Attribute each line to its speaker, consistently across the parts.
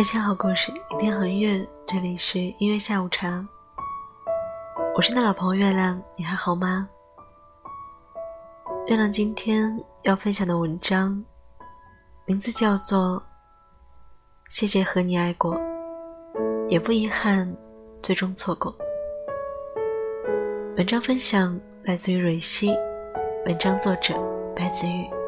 Speaker 1: 分享好故事，聆听很远。这里是音乐下午茶，我是你的老朋友月亮，你还好吗？月亮今天要分享的文章，名字叫做《谢谢和你爱过，也不遗憾最终错过》。文章分享来自于蕊希，文章作者白子玉。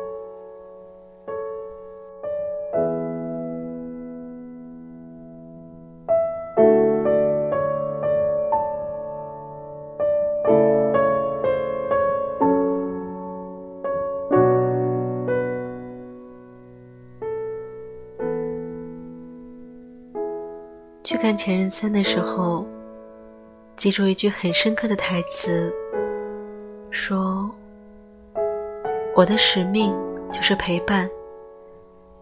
Speaker 1: 去看《前任三》的时候，记住一句很深刻的台词，说：“我的使命就是陪伴，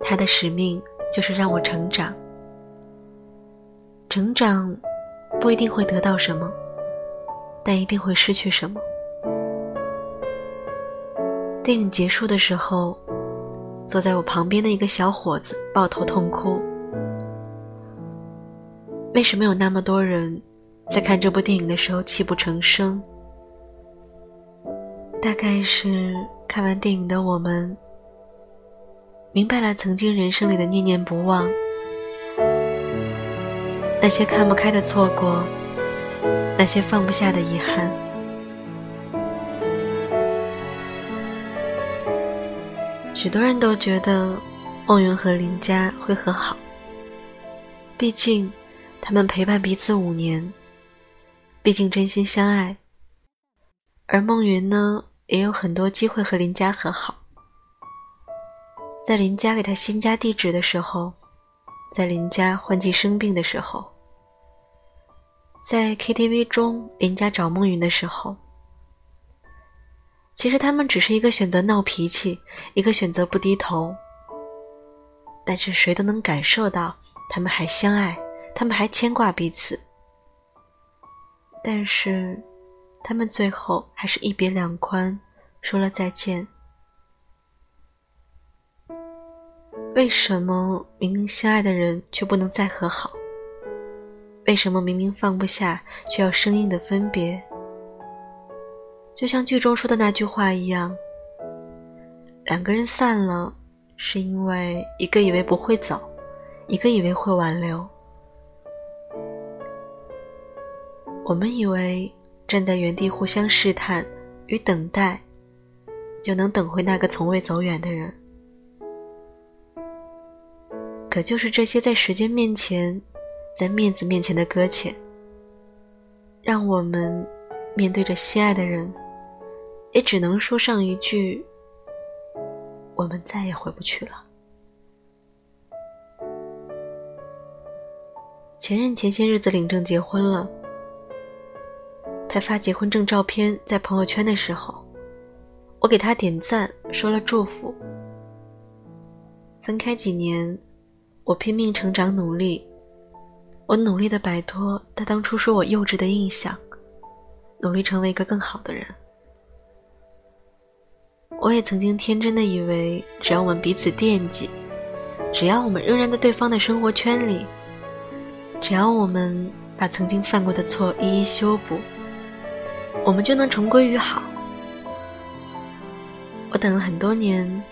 Speaker 1: 他的使命就是让我成长。成长不一定会得到什么，但一定会失去什么。”电影结束的时候，坐在我旁边的一个小伙子抱头痛哭。为什么有那么多人在看这部电影的时候泣不成声？大概是看完电影的我们明白了曾经人生里的念念不忘，那些看不开的错过，那些放不下的遗憾。许多人都觉得梦云和林佳会和好，毕竟。他们陪伴彼此五年，毕竟真心相爱。而孟云呢，也有很多机会和林佳和好。在林佳给他新家地址的时候，在林佳换季生病的时候，在 KTV 中林佳找孟云的时候，其实他们只是一个选择闹脾气，一个选择不低头。但是谁都能感受到，他们还相爱。他们还牵挂彼此，但是，他们最后还是一别两宽，说了再见。为什么明明相爱的人却不能再和好？为什么明明放不下，却要生硬的分别？就像剧中说的那句话一样，两个人散了，是因为一个以为不会走，一个以为会挽留。我们以为站在原地互相试探与等待，就能等回那个从未走远的人。可就是这些在时间面前、在面子面前的搁浅，让我们面对着心爱的人，也只能说上一句：“我们再也回不去了。”前任前些日子领证结婚了。他发结婚证照片在朋友圈的时候，我给他点赞，说了祝福。分开几年，我拼命成长努力，我努力的摆脱他当初说我幼稚的印象，努力成为一个更好的人。我也曾经天真的以为，只要我们彼此惦记，只要我们仍然在对方的生活圈里，只要我们把曾经犯过的错一一修补。我们就能重归于好。我等了很多年，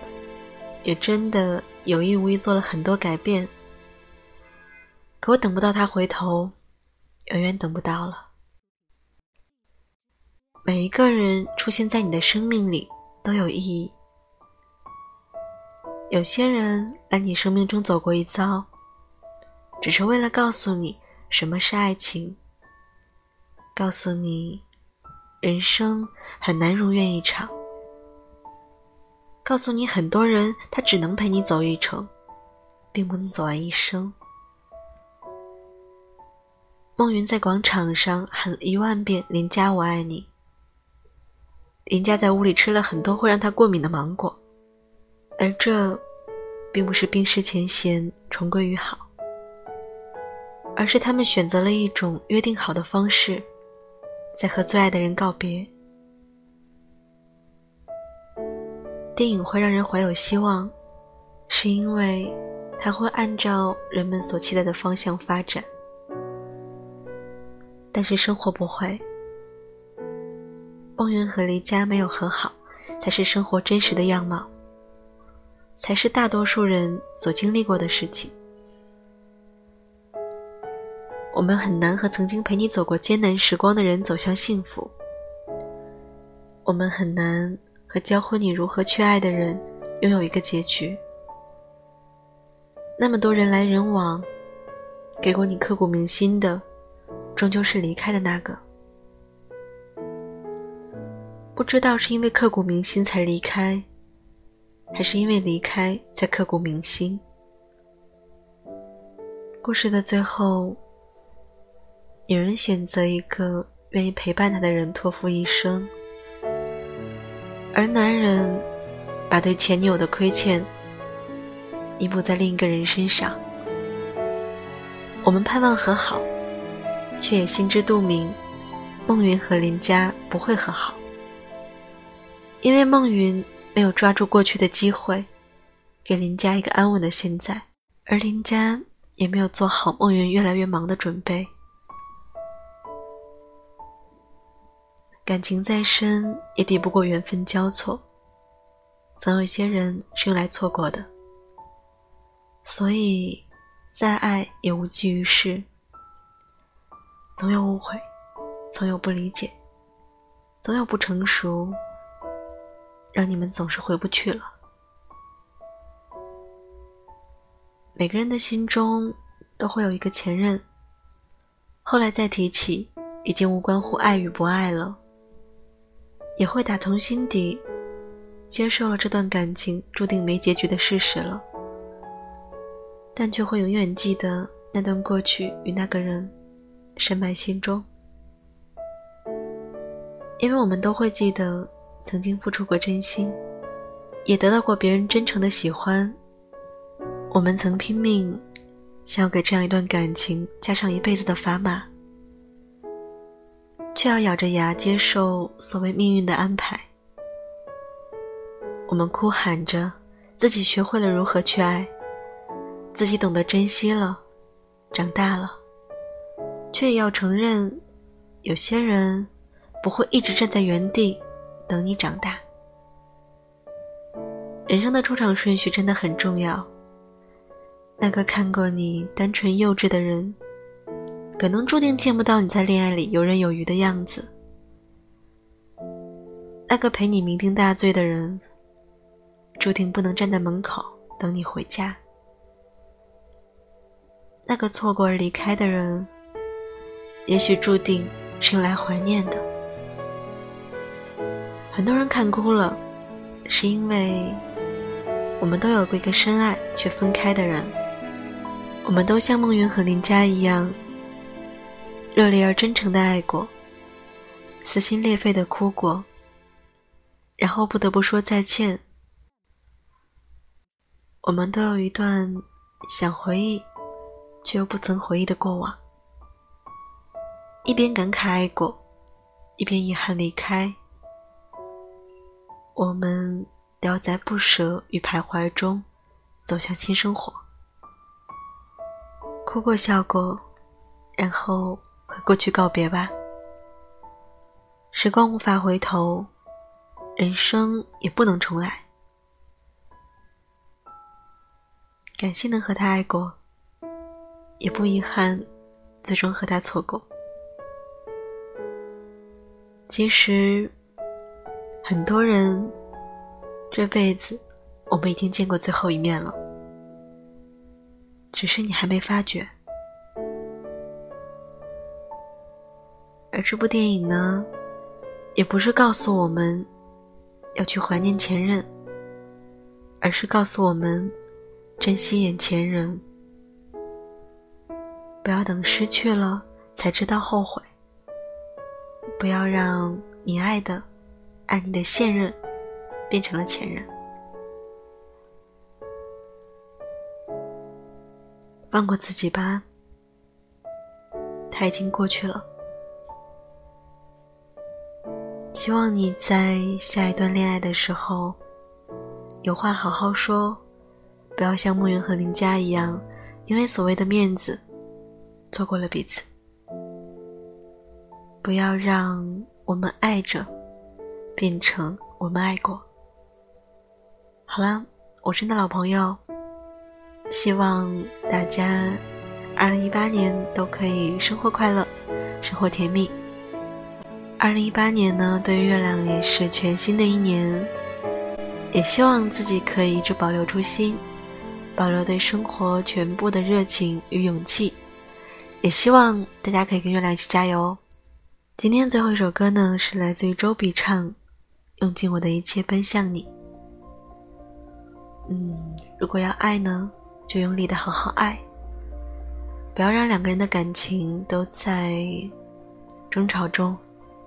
Speaker 1: 也真的有意无意做了很多改变，可我等不到他回头，永远等不到了。每一个人出现在你的生命里都有意义。有些人来你生命中走过一遭，只是为了告诉你什么是爱情，告诉你。人生很难如愿以偿。告诉你，很多人他只能陪你走一程，并不能走完一生。孟云在广场上喊了一万遍“林佳，我爱你”。林佳在屋里吃了很多会让他过敏的芒果，而这，并不是冰释前嫌、重归于好，而是他们选择了一种约定好的方式。在和最爱的人告别。电影会让人怀有希望，是因为它会按照人们所期待的方向发展，但是生活不会。梦云和离家没有和好，才是生活真实的样貌，才是大多数人所经历过的事情。我们很难和曾经陪你走过艰难时光的人走向幸福。我们很难和教会你如何去爱的人拥有一个结局。那么多人来人往，给过你刻骨铭心的，终究是离开的那个。不知道是因为刻骨铭心才离开，还是因为离开才刻骨铭心。故事的最后，女人选择一个愿意陪伴她的人托付一生，而男人把对前女友的亏欠弥补在另一个人身上。我们盼望和好，却也心知肚明，孟云和林佳不会和好。因为孟云没有抓住过去的机会，给林佳一个安稳的现在，而林佳也没有做好孟云越来越忙的准备。感情再深，也抵不过缘分交错。总有一些人是用来错过的，所以再爱也无济于事。总有误会，总有不理解，总有不成熟。让你们总是回不去了。每个人的心中都会有一个前任，后来再提起，已经无关乎爱与不爱了，也会打从心底接受了这段感情注定没结局的事实了，但却会永远记得那段过去与那个人深埋心中，因为我们都会记得。曾经付出过真心，也得到过别人真诚的喜欢。我们曾拼命想要给这样一段感情加上一辈子的砝码，却要咬着牙接受所谓命运的安排。我们哭喊着自己学会了如何去爱，自己懂得珍惜了，长大了，却也要承认，有些人不会一直站在原地。等你长大，人生的出场顺序真的很重要。那个看过你单纯幼稚的人，可能注定见不到你在恋爱里游刃有余的样子。那个陪你酩酊大醉的人，注定不能站在门口等你回家。那个错过而离开的人，也许注定是用来怀念的。很多人看哭了，是因为我们都有过一个深爱却分开的人。我们都像孟云和林佳一样，热烈而真诚的爱过，撕心裂肺的哭过，然后不得不说再见。我们都有一段想回忆却又不曾回忆的过往，一边感慨爱过，一边遗憾离开。我们都要在不舍与徘徊中走向新生活，哭过笑过，然后和过去告别吧。时光无法回头，人生也不能重来。感谢能和他爱过，也不遗憾最终和他错过。其实。很多人这辈子，我们已经见过最后一面了，只是你还没发觉。而这部电影呢，也不是告诉我们要去怀念前任，而是告诉我们珍惜眼前人，不要等失去了才知道后悔，不要让你爱的。爱你的现任变成了前任，放过自己吧，他已经过去了。希望你在下一段恋爱的时候，有话好好说，
Speaker 2: 不要像慕云和林佳一样，因为所谓的面子，错过了彼此。不要让我们爱着，变成我们爱过。好了，我是你的老朋友，希望大家二零一八年都可以生活快乐，生活甜蜜。二零一八年呢，对于月亮也是全新的一年，也希望自己可以一直保留初心，保留对生活全部的热情与勇气，也希望大家可以跟月亮一起加油。今天最后一首歌呢，是来自于周笔畅，《用尽我的一切奔向你》。嗯，如果要爱呢，就用力的好好爱，不要让两个人的感情都在争吵中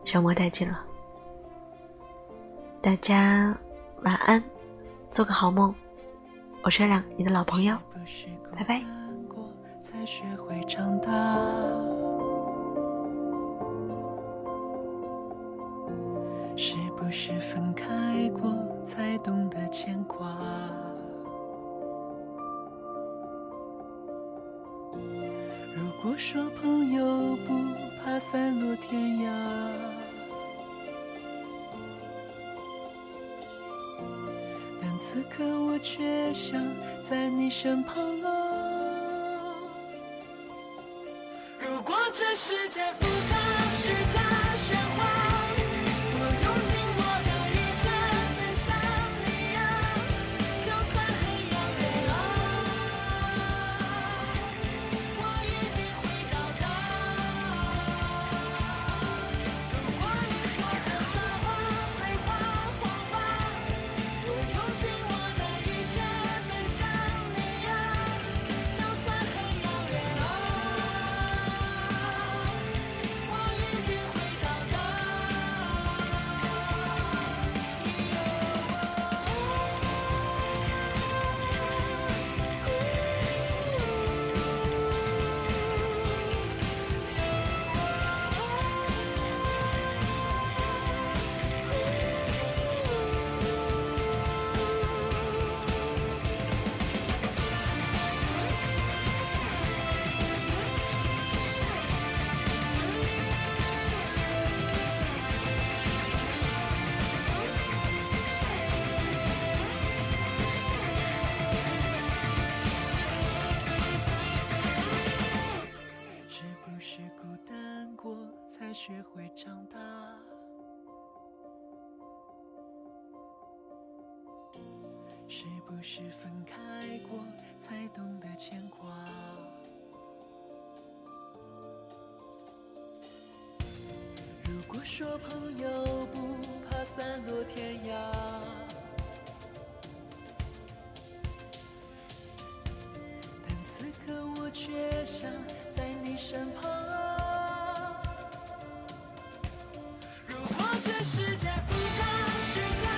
Speaker 2: 消磨殆尽了。大家晚安，做个好梦。我是月亮，你的老朋友，拜拜。是不是分开过才懂得牵挂？我说朋友不怕散落天涯，但此刻我却想在你身旁啊。如果这世界复杂，虚假。是不是分开过才懂得牵挂？如果说朋友不怕散落天涯，但此刻我却想在你身旁。如果这世界复杂。